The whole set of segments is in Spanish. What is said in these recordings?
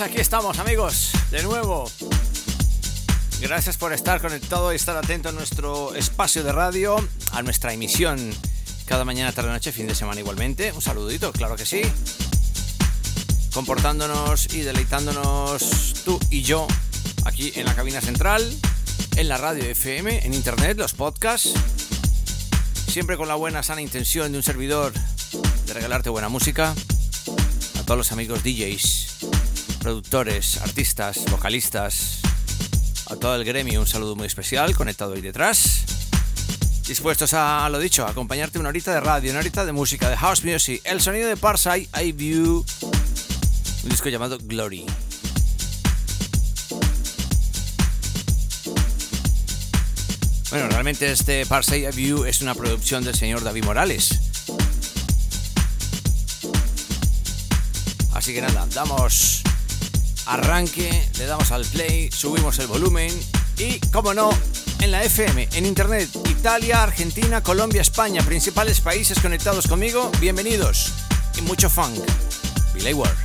aquí estamos, amigos, de nuevo. Gracias por estar conectado y estar atento a nuestro espacio de radio, a nuestra emisión cada mañana, tarde, noche, fin de semana igualmente. Un saludito, claro que sí. Comportándonos y deleitándonos tú y yo aquí en la cabina central, en la radio FM, en internet, los podcasts. Siempre con la buena, sana intención de un servidor de regalarte buena música. A todos los amigos DJs, productores, artistas, vocalistas, a todo el gremio un saludo muy especial conectado ahí detrás. Dispuestos a, lo dicho, a acompañarte una horita de radio, una horita de música, de house music, el sonido de Parsai, I View, un disco llamado Glory. Bueno, realmente este Parsai View es una producción del señor David Morales. Así que nada, damos arranque, le damos al play, subimos el volumen y, como no, en la FM, en Internet, Italia, Argentina, Colombia, España, principales países conectados conmigo, bienvenidos y mucho funk. Billy Ward.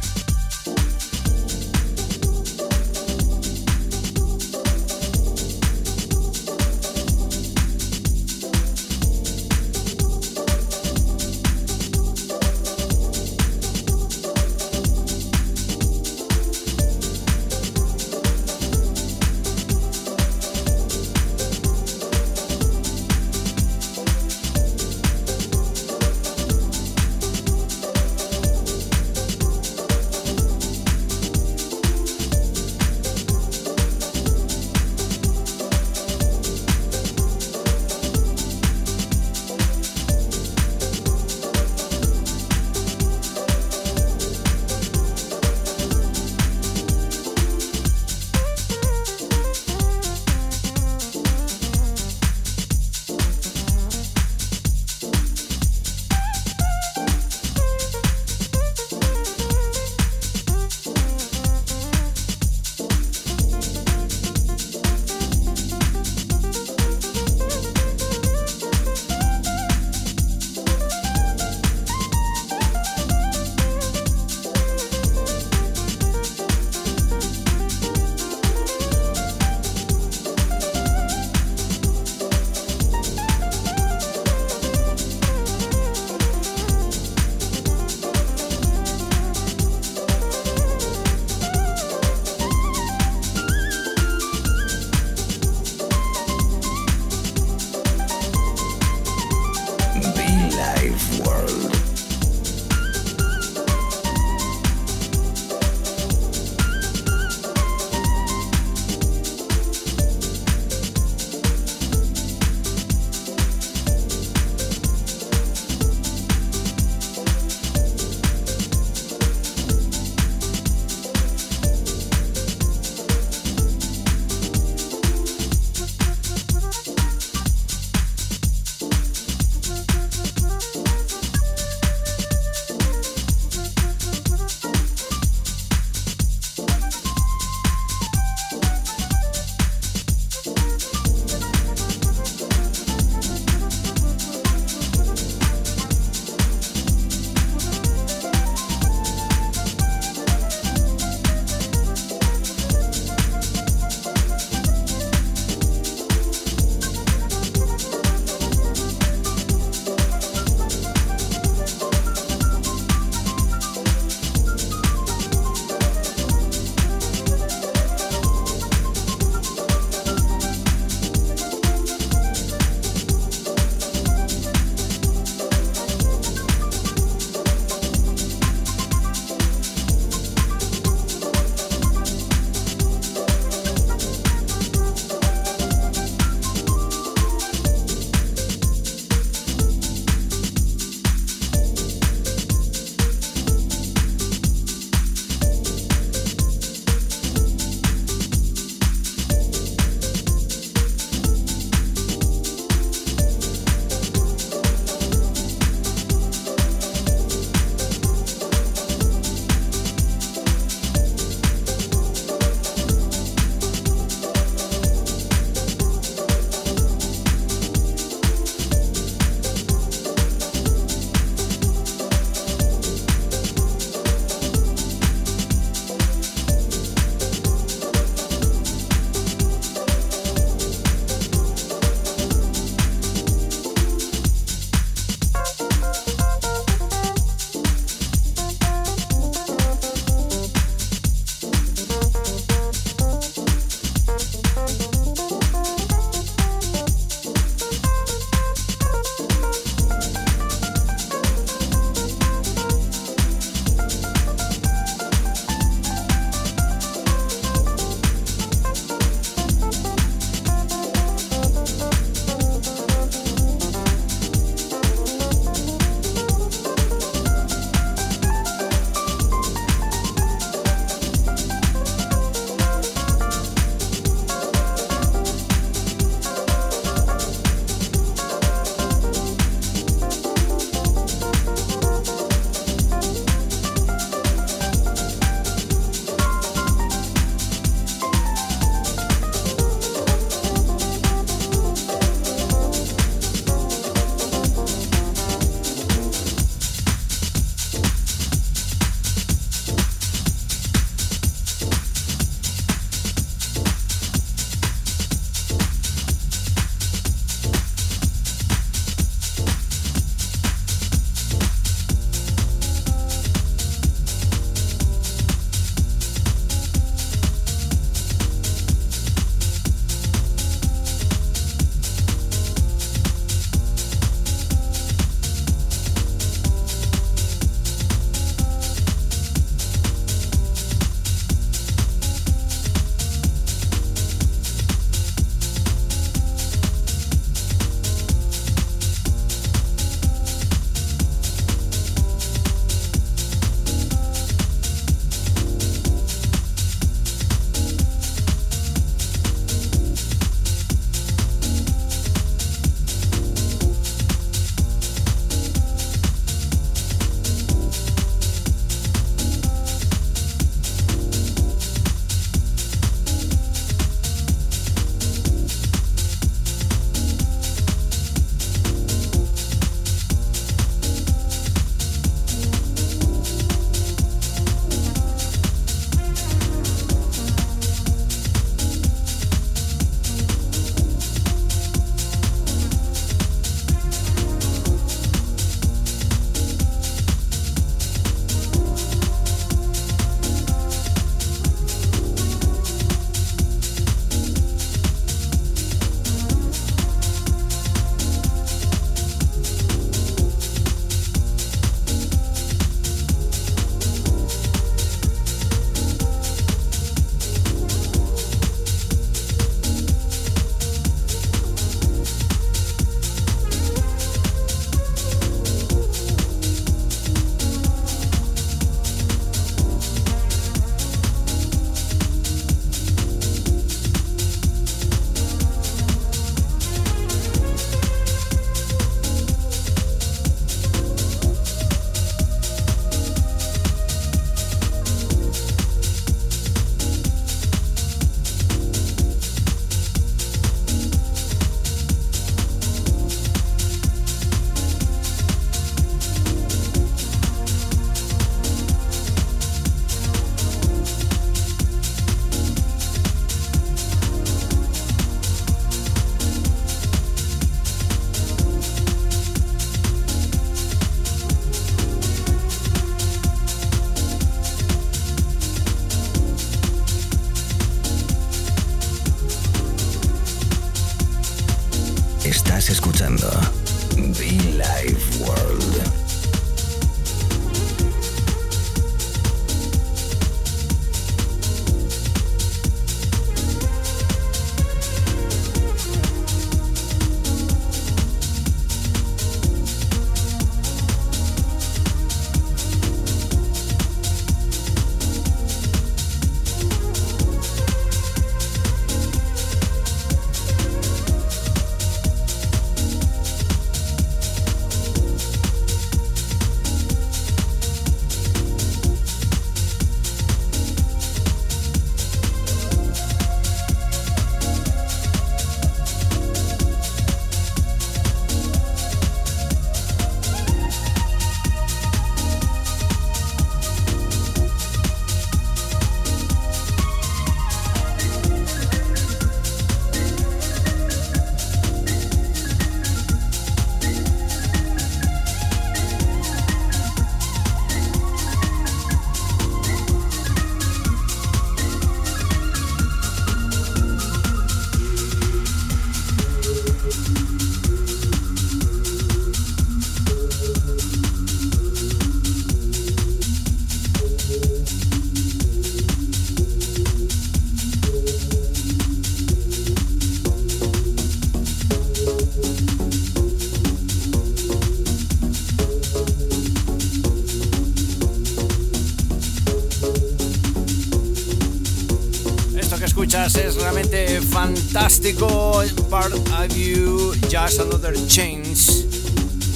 Just Another Chains.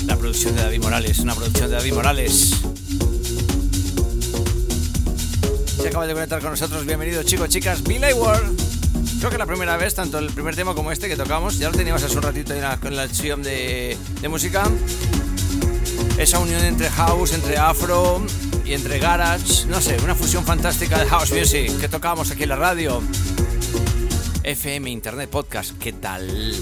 La producción de David Morales, una producción de David Morales. Se acaba de conectar con nosotros, bienvenidos chicos, chicas, Billy World. Creo que la primera vez, tanto el primer tema como este que tocamos, ya lo teníamos hace un ratito en la, de, de música. Esa unión entre house, entre afro y entre garage, no sé, una fusión fantástica de house music que tocamos aquí en la radio. FM Internet Podcast. ¿Qué tal?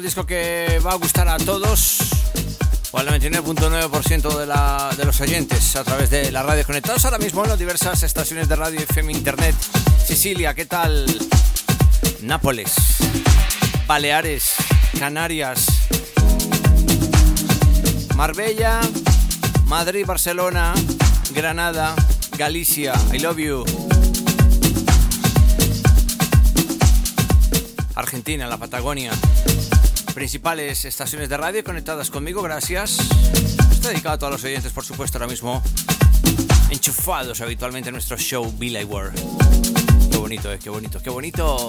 Un disco que va a gustar a todos, o al 99.9% de, de los oyentes a través de la radio conectados ahora mismo en las diversas estaciones de radio FM Internet. Sicilia, ¿qué tal? Nápoles, Baleares, Canarias, Marbella, Madrid, Barcelona, Granada, Galicia, I love you. Argentina, la Patagonia. Principales estaciones de radio conectadas conmigo, gracias. Está dedicado a todos los oyentes, por supuesto, ahora mismo enchufados habitualmente en nuestro show Billy World. Qué bonito, eh, qué bonito, qué bonito.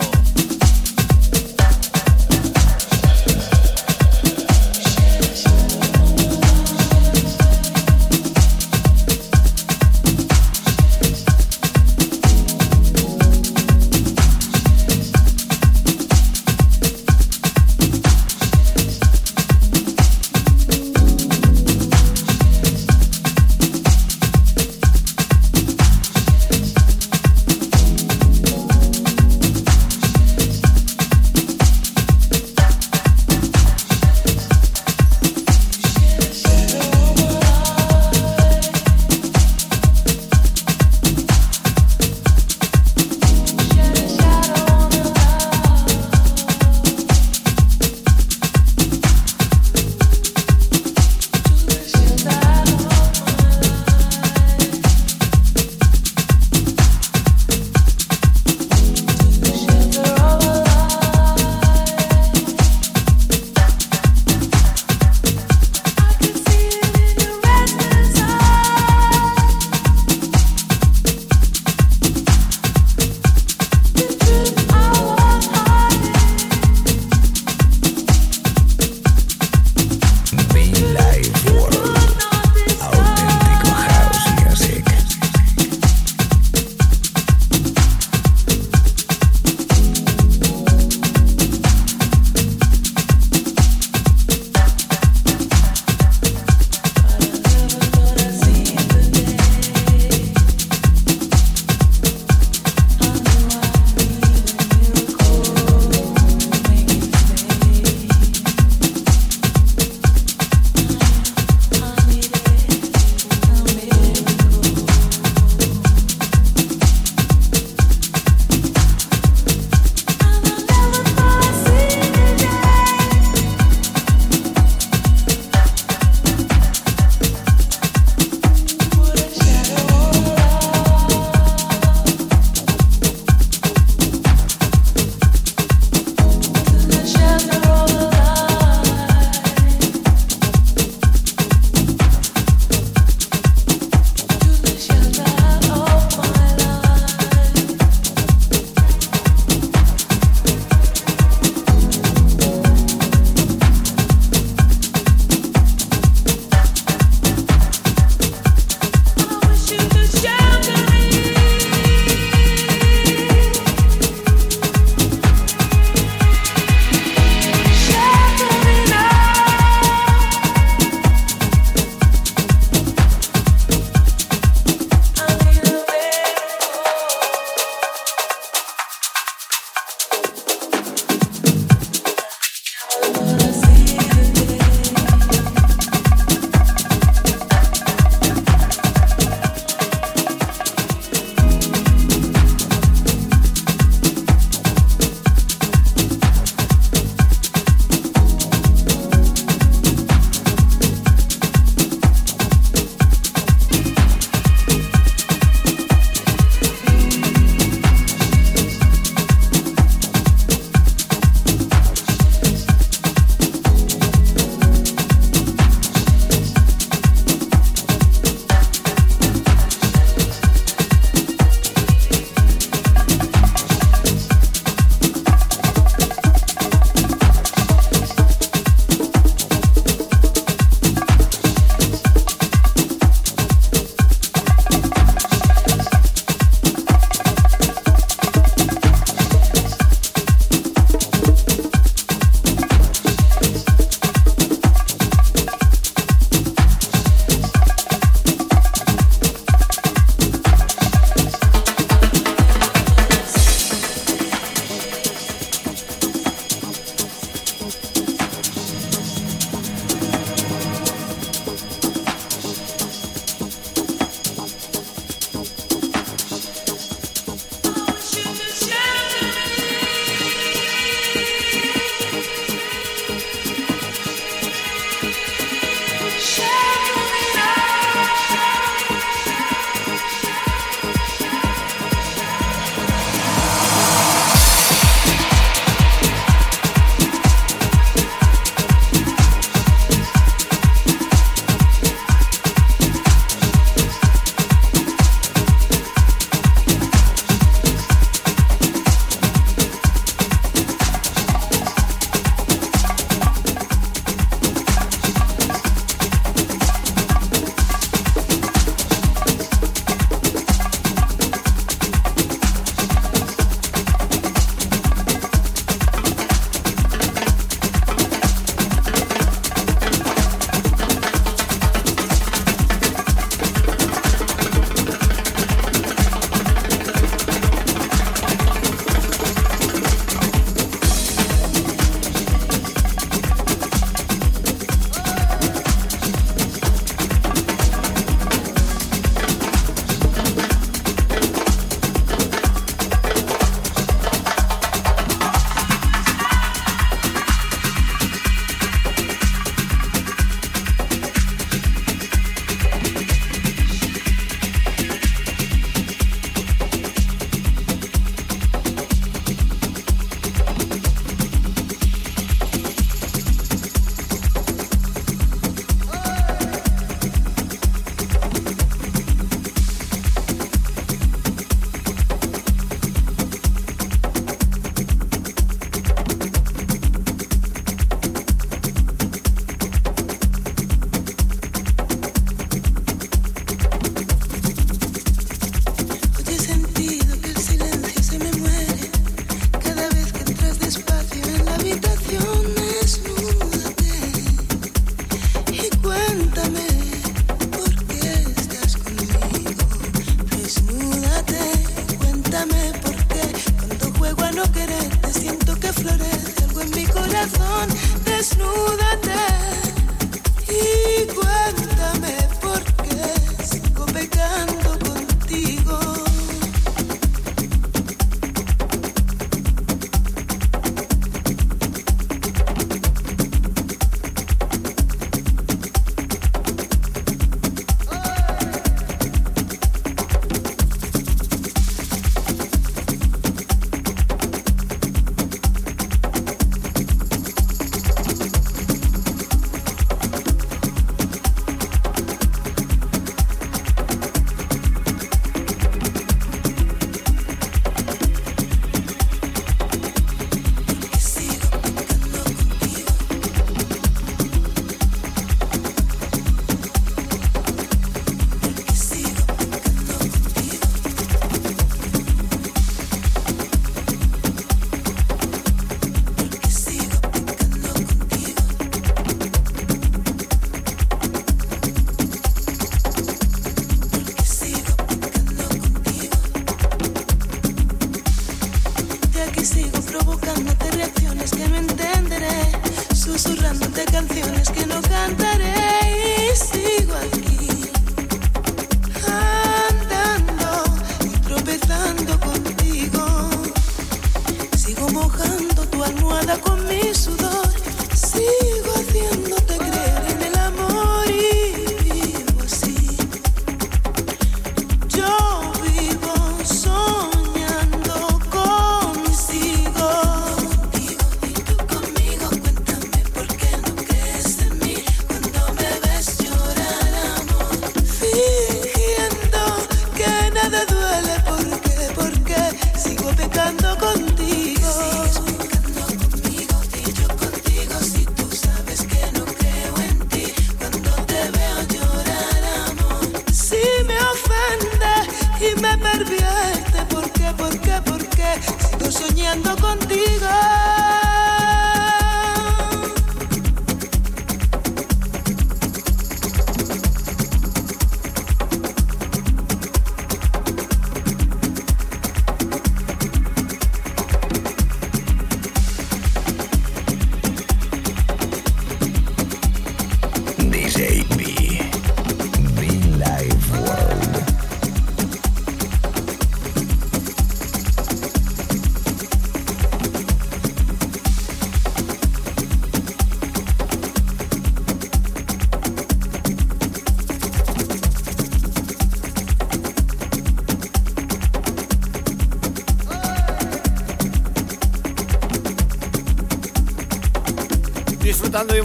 De un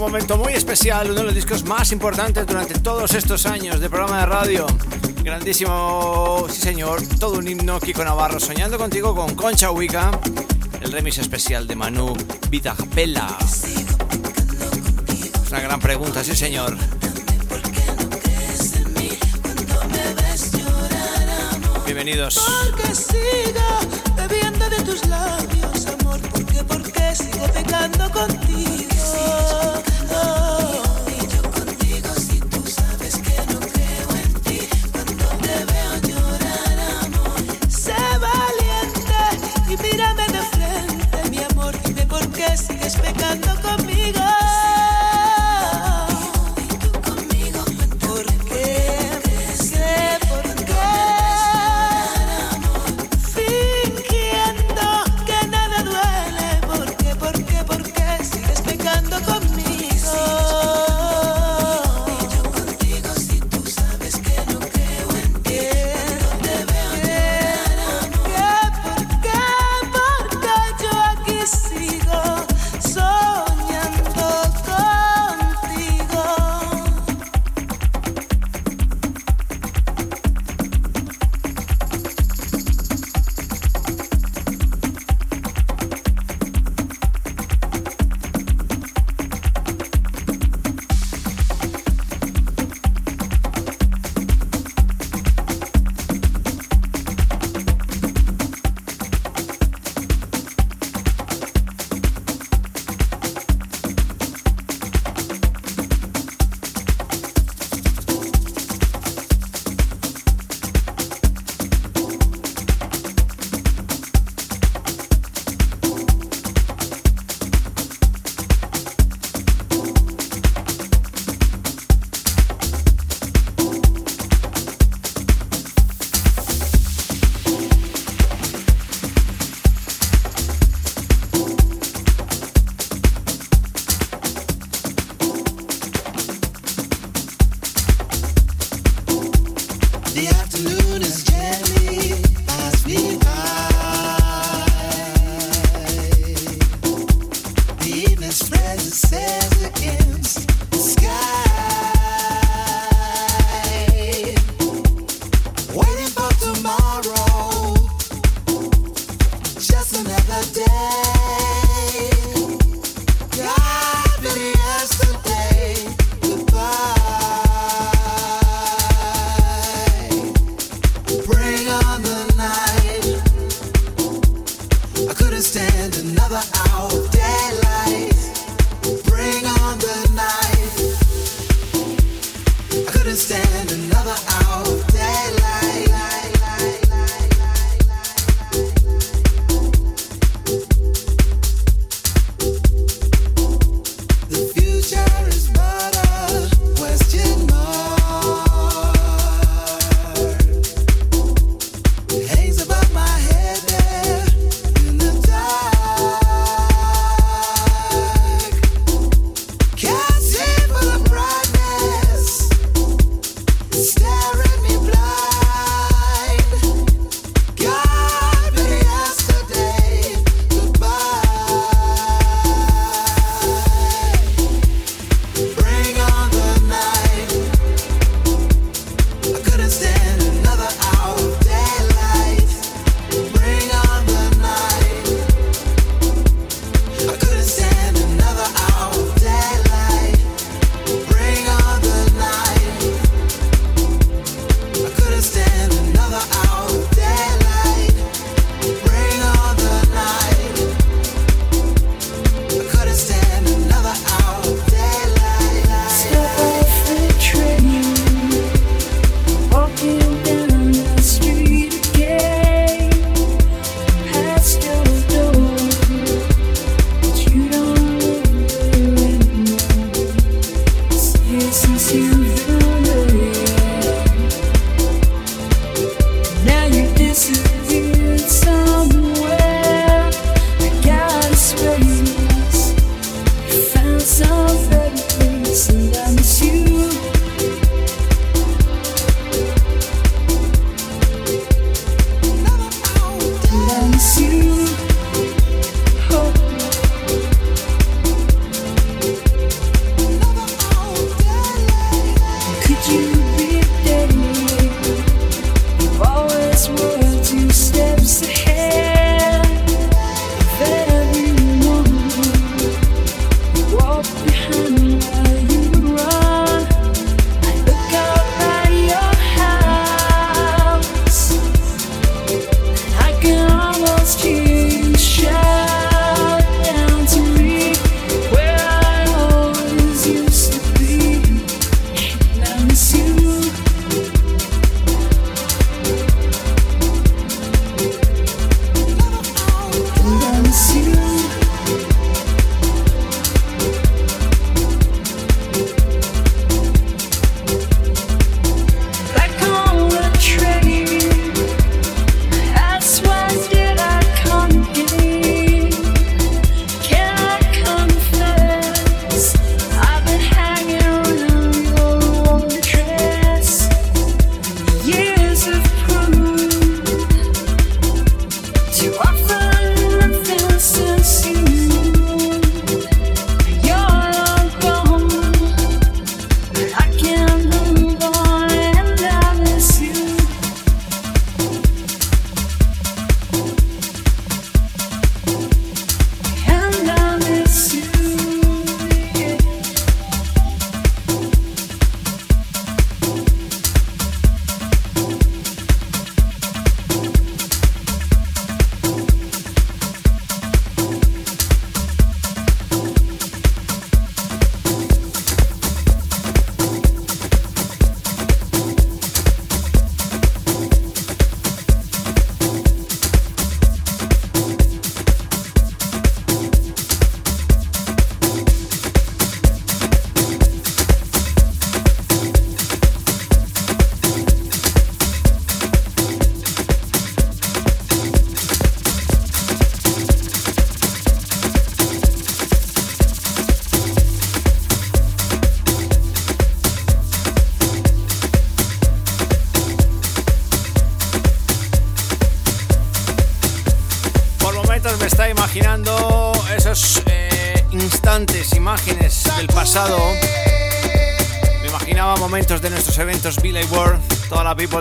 momento muy especial, uno de los discos más importantes durante todos estos años de programa de radio. Grandísimo, sí señor, todo un himno, Kiko Navarro, soñando contigo con Concha Huica, el remix especial de Manu Vitapela. Una gran pregunta, sí señor. Bienvenidos.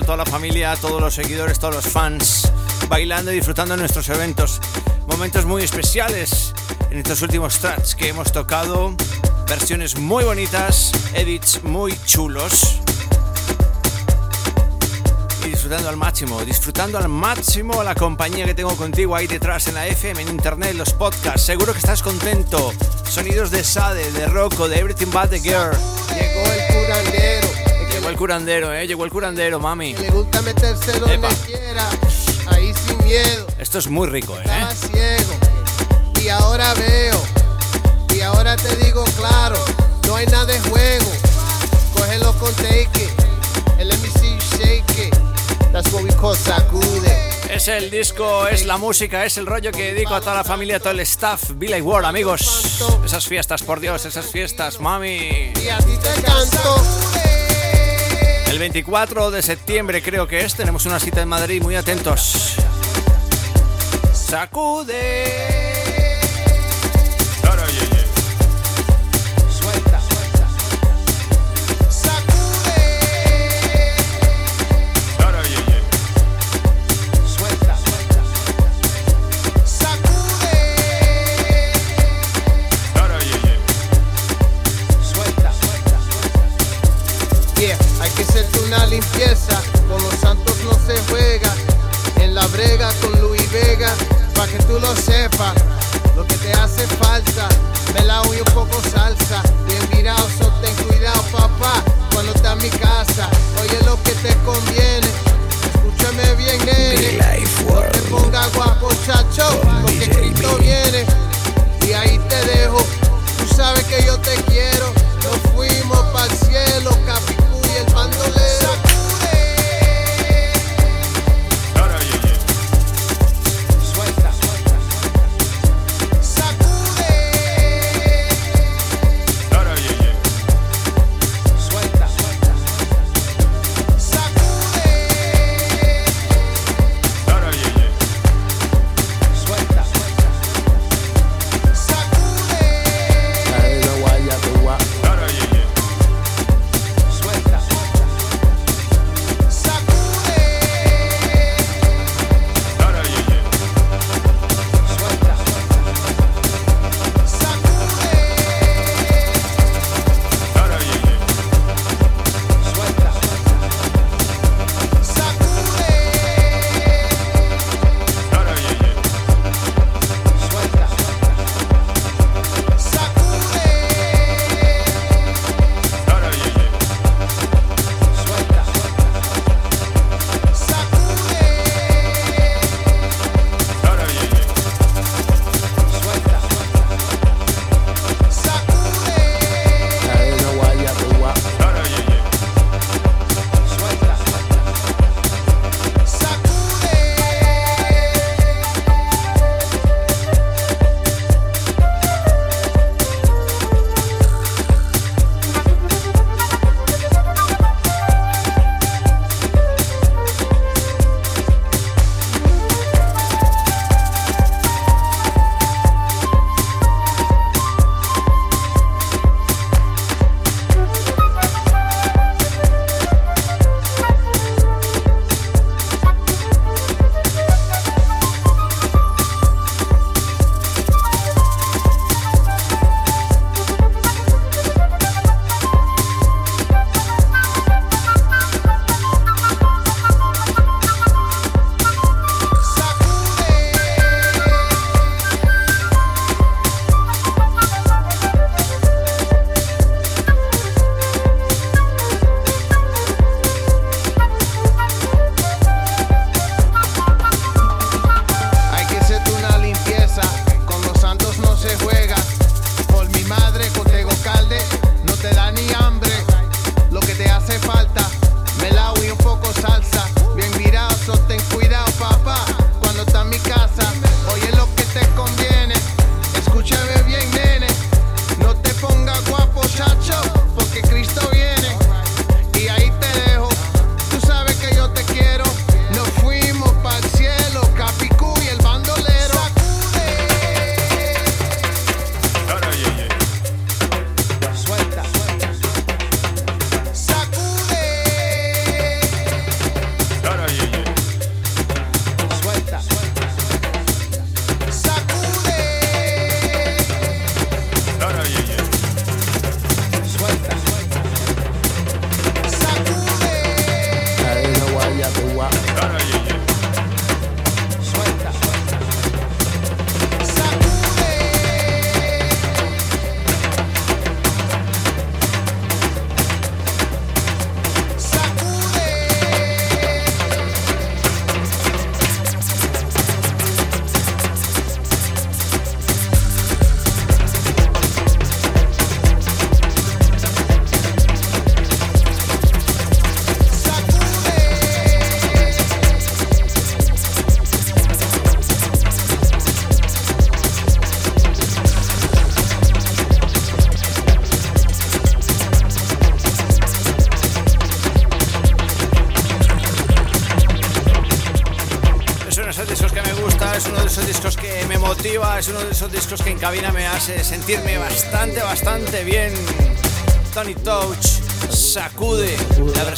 Toda la familia, todos los seguidores, todos los fans, bailando y disfrutando de nuestros eventos. Momentos muy especiales en estos últimos tracks que hemos tocado. Versiones muy bonitas, edits muy chulos. Y disfrutando al máximo, disfrutando al máximo la compañía que tengo contigo ahí detrás en la FM, en internet, los podcasts. Seguro que estás contento. Sonidos de Sade, de Rocco, de Everything But the Girl. Llegó el curandero, eh. Llegó el curandero, mami. le gusta meterse donde quiera, ahí sin miedo. Esto es muy rico, eh. Estaba ciego y ahora veo. Y ahora te digo claro, no hay nada de juego. Cógelo con take it. El MC shake it. That's what we call sacude. Es el disco, es la música, es el rollo que dedico a toda la familia, a todo el staff. Billy World, amigos. Esas fiestas, por Dios, esas fiestas, mami. Y a ti te canto. El 24 de septiembre creo que es, tenemos una cita en Madrid, muy atentos. Sacude. tú lo sepas, lo que te hace falta, me la y un poco salsa, bien mirado, sostén cuidado papá, cuando está en mi casa, oye lo que te conviene, escúchame bien nene, no te ponga guapo chacho, porque Cristo viene, y ahí te dejo, tú sabes que yo te quiero, nos fuimos para cielo, Capicú y el bandolero.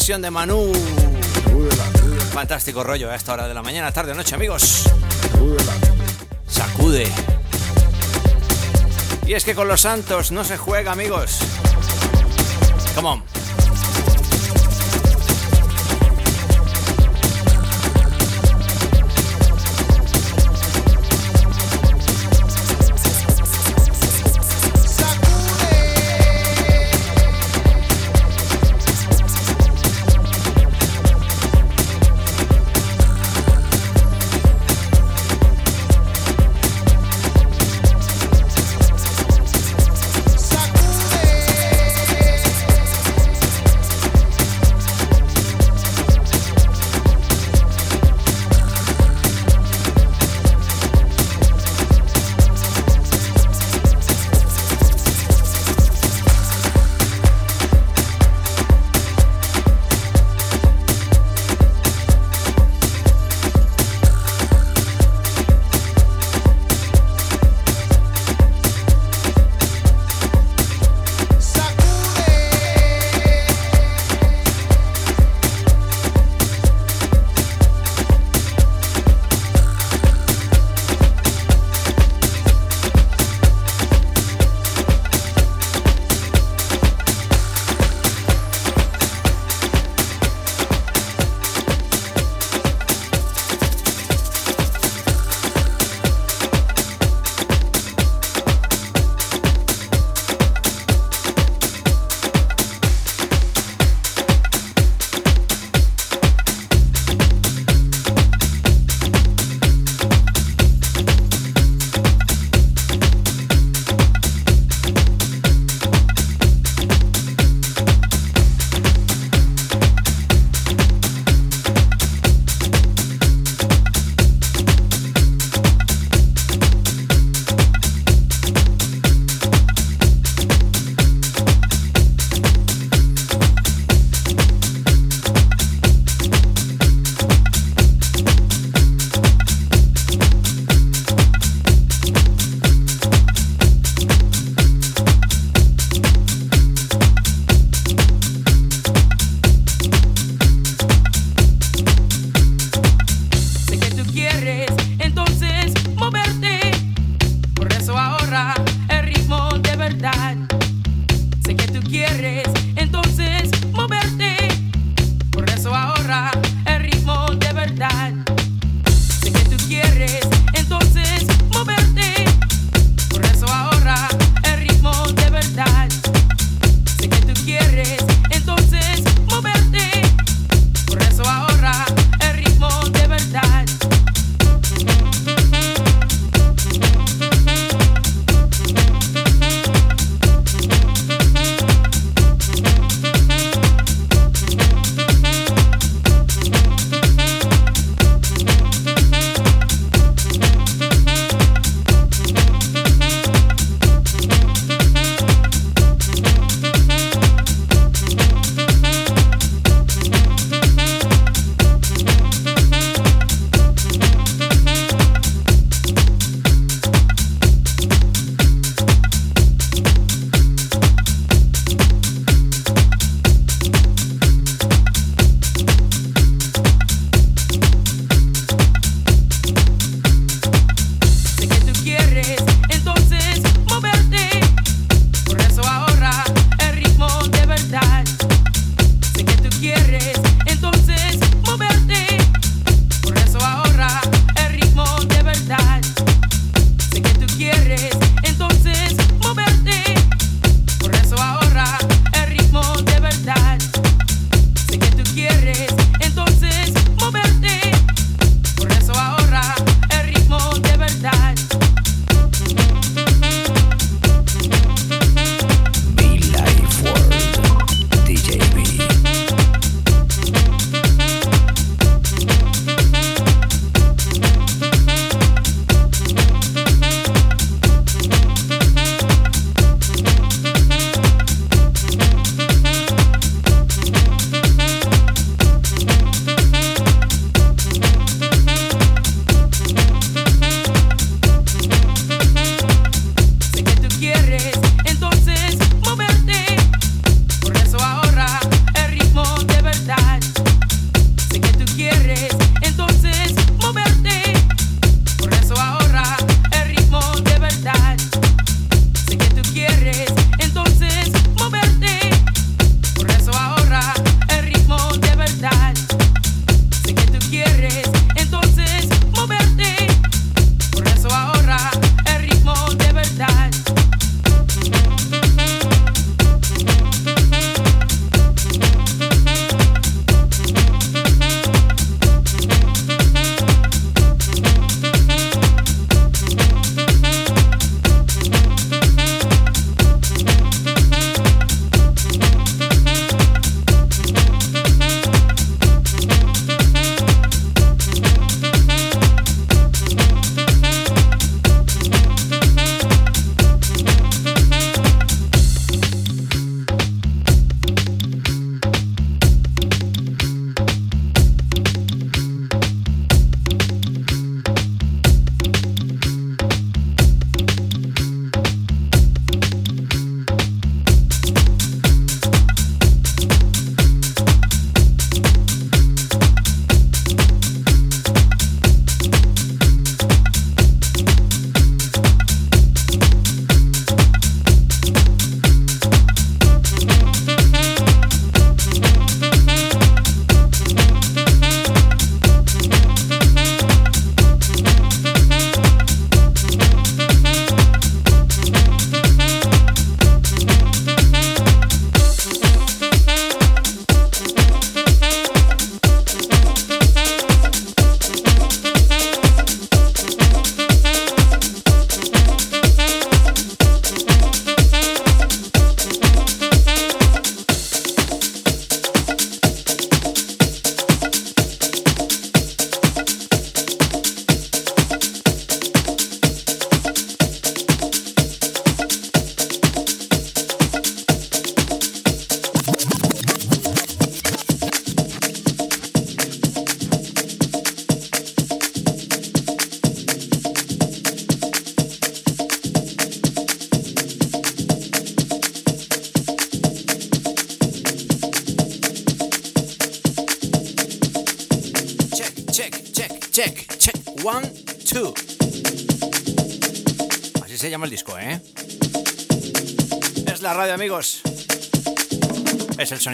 De Manu. Fantástico rollo a esta hora de la mañana, tarde o noche, amigos. Sacude. Y es que con los santos no se juega, amigos. Come on. quieres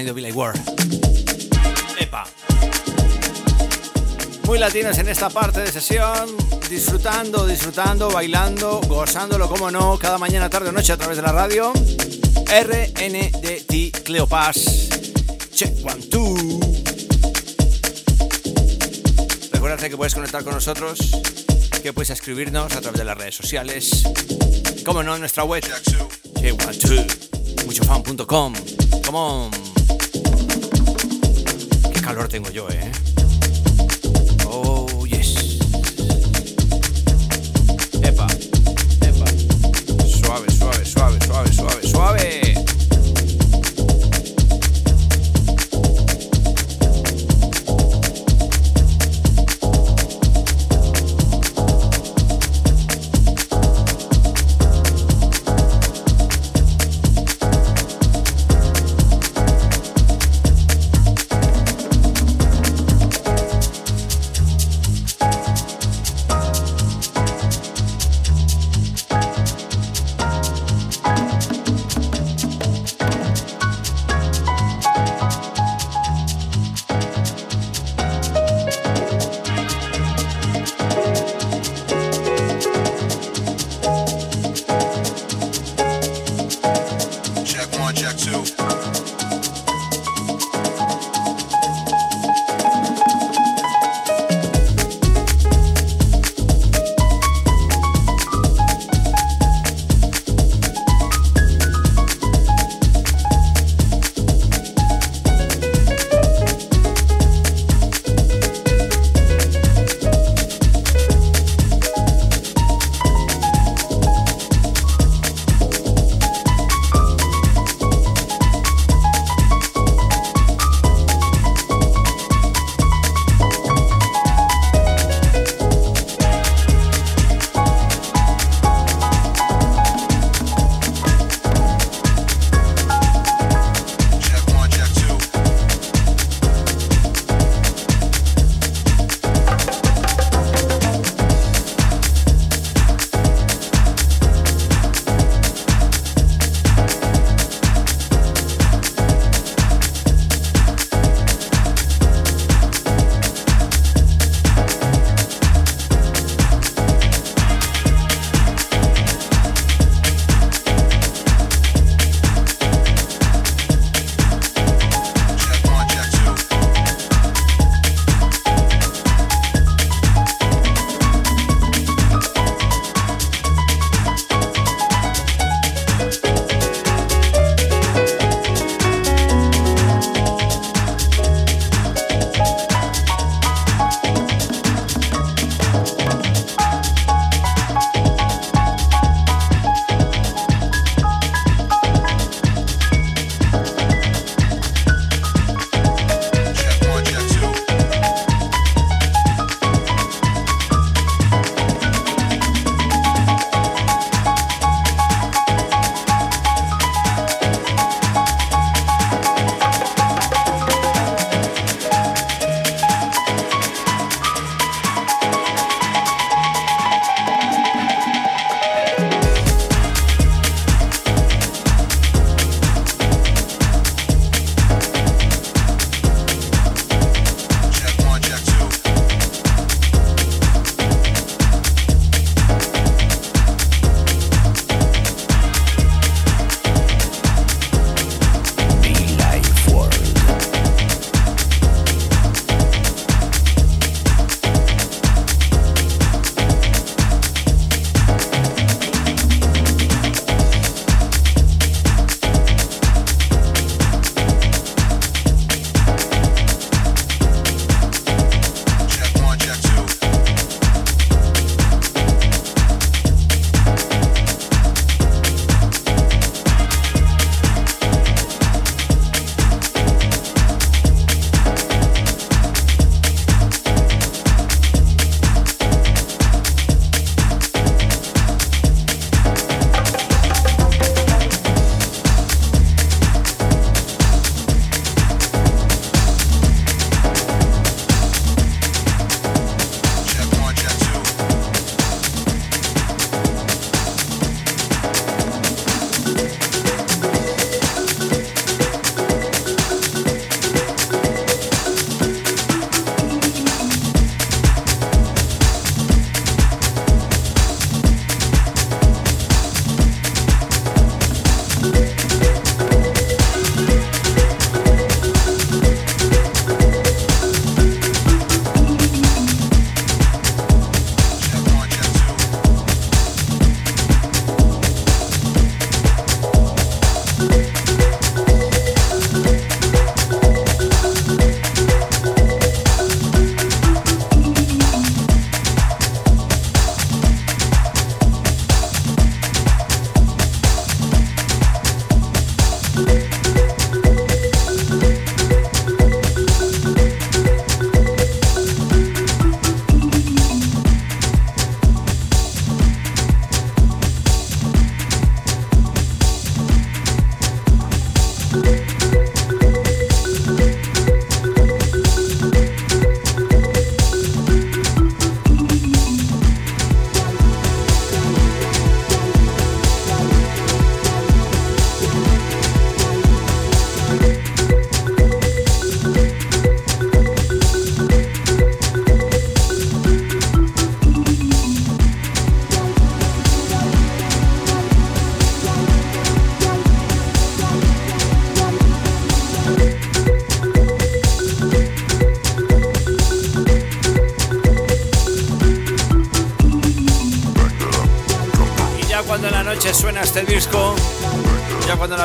sonido Billy Ward. Epa. Muy latinos en esta parte de sesión, disfrutando, disfrutando, bailando, gozándolo como no, cada mañana, tarde o noche a través de la radio. RNDT Cleopas. Check one, two. Recuerda que puedes conectar con nosotros, que puedes escribirnos a través de las redes sociales, como no en nuestra web. Check one, two muchofan.com. Come on. Calor tengo yo, eh.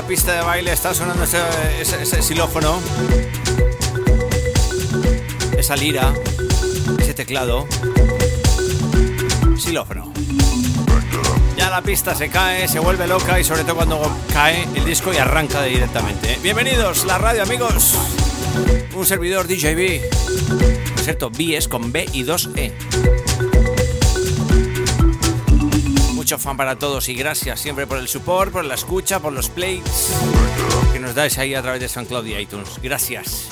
Pista de baile está sonando ese, ese, xilófono, esa lira, ese teclado, xilófono. Ya la pista se cae, se vuelve loca y sobre todo cuando cae el disco y arranca directamente. Bienvenidos, la radio amigos. Un servidor DJB. Por cierto, B es con B y 2E. Mucho fan para todos y gracias siempre por el support, por la escucha, por los plays que nos dais ahí a través de SoundCloud y iTunes. Gracias.